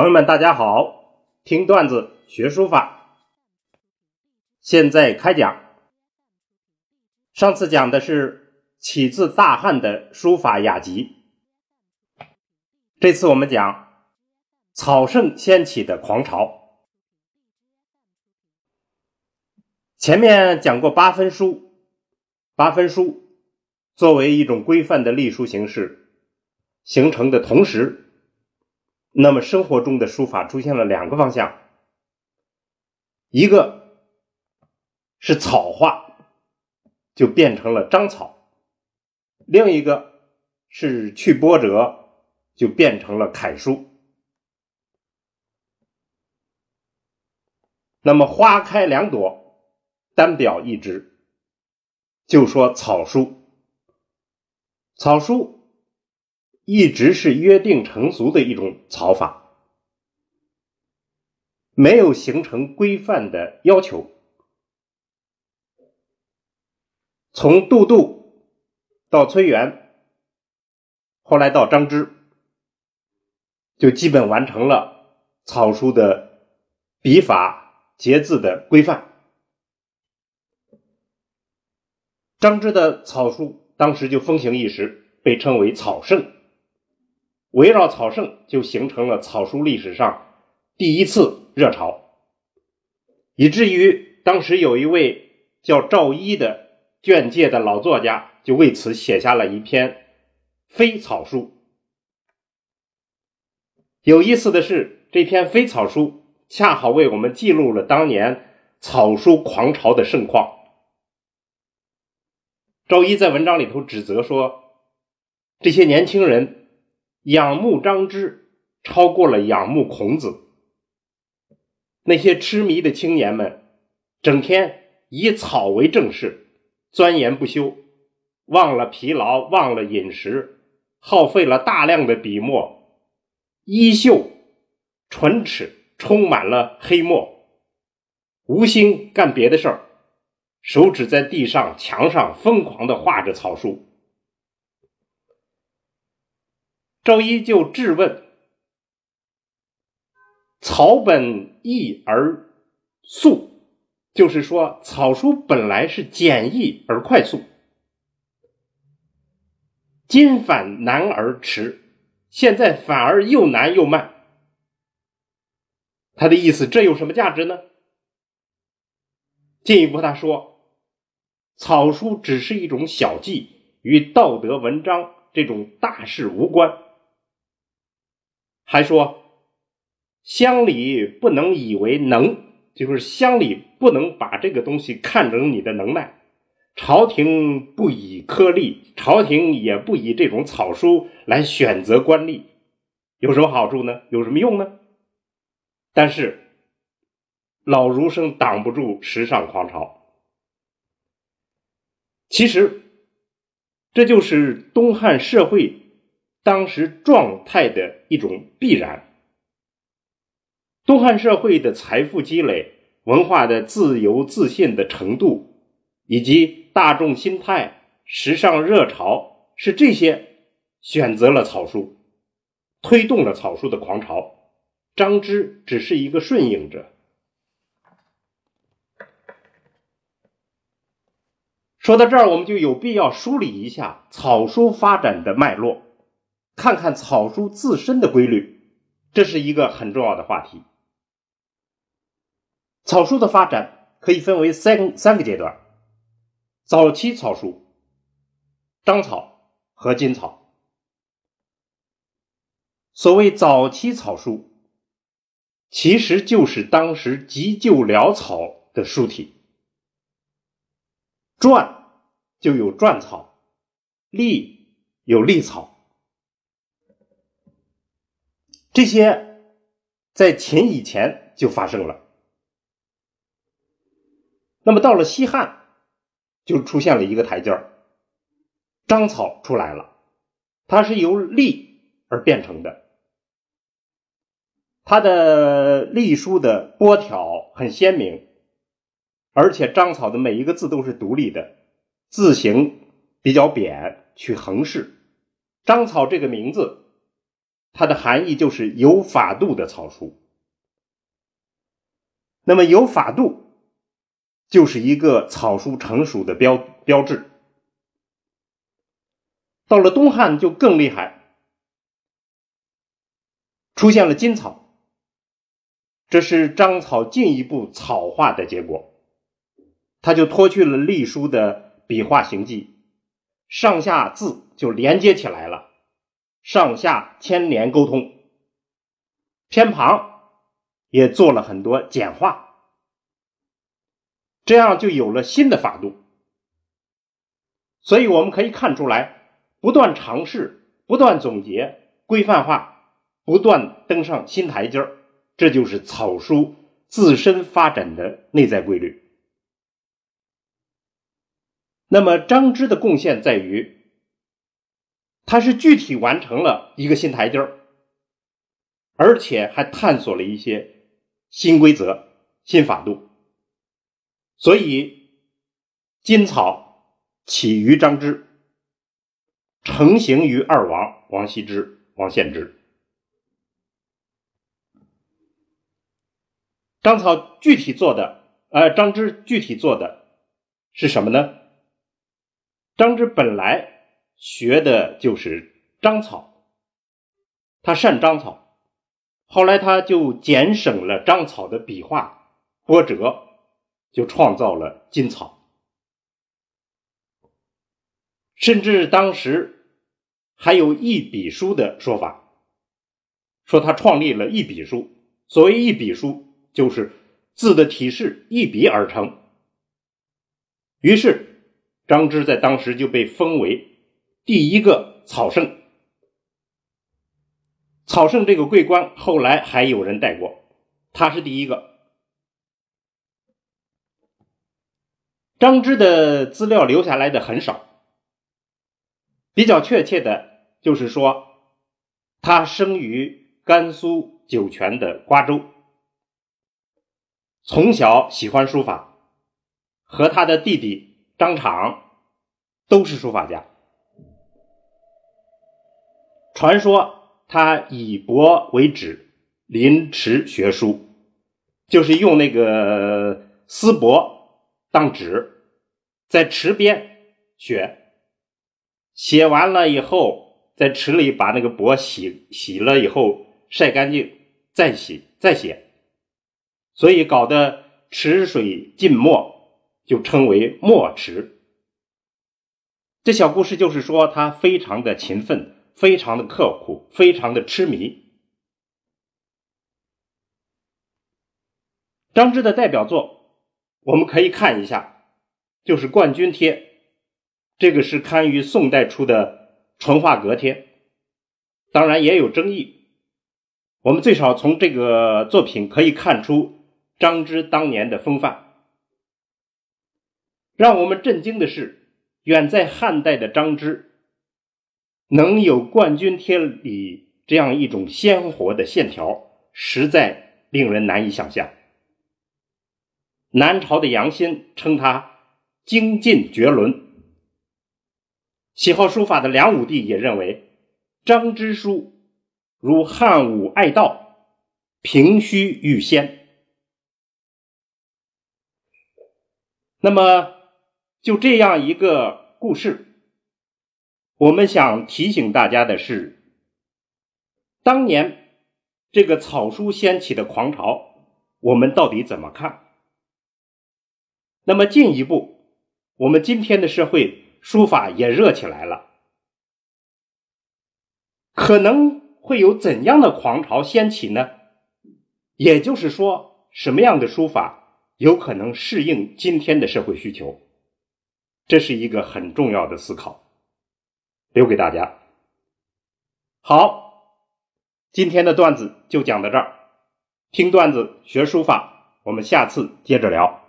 朋友们，大家好！听段子学书法，现在开讲。上次讲的是起自大汉的书法雅集，这次我们讲草圣掀起的狂潮。前面讲过八分书，八分书作为一种规范的隶书形式形成的同时。那么生活中的书法出现了两个方向，一个是草画，就变成了章草；另一个是去波折，就变成了楷书。那么花开两朵，单表一枝，就说草书。草书。一直是约定成俗的一种草法，没有形成规范的要求。从杜度到崔元，后来到张芝，就基本完成了草书的笔法、结字的规范。张芝的草书当时就风行一时，被称为草圣。围绕草圣，就形成了草书历史上第一次热潮，以至于当时有一位叫赵一的卷界的老作家，就为此写下了一篇非草书。有意思的是，这篇非草书恰好为我们记录了当年草书狂潮的盛况。赵一在文章里头指责说，这些年轻人。仰慕张芝超过了仰慕孔子。那些痴迷的青年们，整天以草为正事，钻研不休，忘了疲劳，忘了饮食，耗费了大量的笔墨，衣袖、唇齿充满了黑墨，无心干别的事儿，手指在地上、墙上疯狂的画着草书。周一就质问：“草本易而速，就是说草书本来是简易而快速，今反难而迟，现在反而又难又慢。他的意思，这有什么价值呢？进一步他说，草书只是一种小技，与道德文章这种大事无关。”还说，乡里不能以为能，就是乡里不能把这个东西看成你的能耐。朝廷不以苛吏，朝廷也不以这种草书来选择官吏，有什么好处呢？有什么用呢？但是老儒生挡不住时尚狂潮。其实，这就是东汉社会。当时状态的一种必然。东汉社会的财富积累、文化的自由自信的程度，以及大众心态、时尚热潮，是这些选择了草书，推动了草书的狂潮。张芝只是一个顺应者。说到这儿，我们就有必要梳理一下草书发展的脉络。看看草书自身的规律，这是一个很重要的话题。草书的发展可以分为三三个阶段：早期草书、章草和金草。所谓早期草书，其实就是当时急救潦草的书体。篆就有篆草，隶有隶草。这些在秦以前就发生了，那么到了西汉，就出现了一个台阶儿，章草出来了，它是由隶而变成的，它的隶书的波条很鲜明，而且章草的每一个字都是独立的，字形比较扁，取横式，章草这个名字。它的含义就是有法度的草书。那么有法度就是一个草书成熟的标标志。到了东汉就更厉害，出现了金草，这是章草进一步草化的结果，他就脱去了隶书的笔画形迹，上下字就连接起来了，上下牵连沟通，偏旁也做了很多简化，这样就有了新的法度，所以我们可以看出来。不断尝试，不断总结，规范化，不断登上新台阶儿，这就是草书自身发展的内在规律。那么张芝的贡献在于，他是具体完成了一个新台阶儿，而且还探索了一些新规则、新法度，所以金草起于张芝。成型于二王王羲之、王献之。张草具体做的，呃，张芝具体做的是什么呢？张芝本来学的就是章草，他善章草，后来他就减省了章草的笔画波折，就创造了金草。甚至当时还有一笔书的说法，说他创立了一笔书。所谓一笔书，就是字的体式一笔而成。于是张芝在当时就被封为第一个草圣。草圣这个桂冠后来还有人戴过，他是第一个。张芝的资料留下来的很少。比较确切的就是说，他生于甘肃酒泉的瓜州，从小喜欢书法，和他的弟弟张敞都是书法家。传说他以帛为纸，临池学书，就是用那个丝帛当纸，在池边学。写完了以后，在池里把那个帛洗洗了以后晒干净，再洗再写，所以搞得池水浸没，就称为墨池。这小故事就是说他非常的勤奋，非常的刻苦，非常的痴迷。张芝的代表作，我们可以看一下，就是《冠军帖》。这个是刊于宋代出的淳化阁帖，当然也有争议。我们最少从这个作品可以看出张芝当年的风范。让我们震惊的是，远在汉代的张芝能有《冠军帖》里这样一种鲜活的线条，实在令人难以想象。南朝的杨欣称他精进绝伦。喜好书法的梁武帝也认为，张之书如汉武爱道，平虚欲仙。那么，就这样一个故事，我们想提醒大家的是，当年这个草书掀起的狂潮，我们到底怎么看？那么进一步，我们今天的社会。书法也热起来了，可能会有怎样的狂潮掀起呢？也就是说，什么样的书法有可能适应今天的社会需求？这是一个很重要的思考，留给大家。好，今天的段子就讲到这儿，听段子学书法，我们下次接着聊。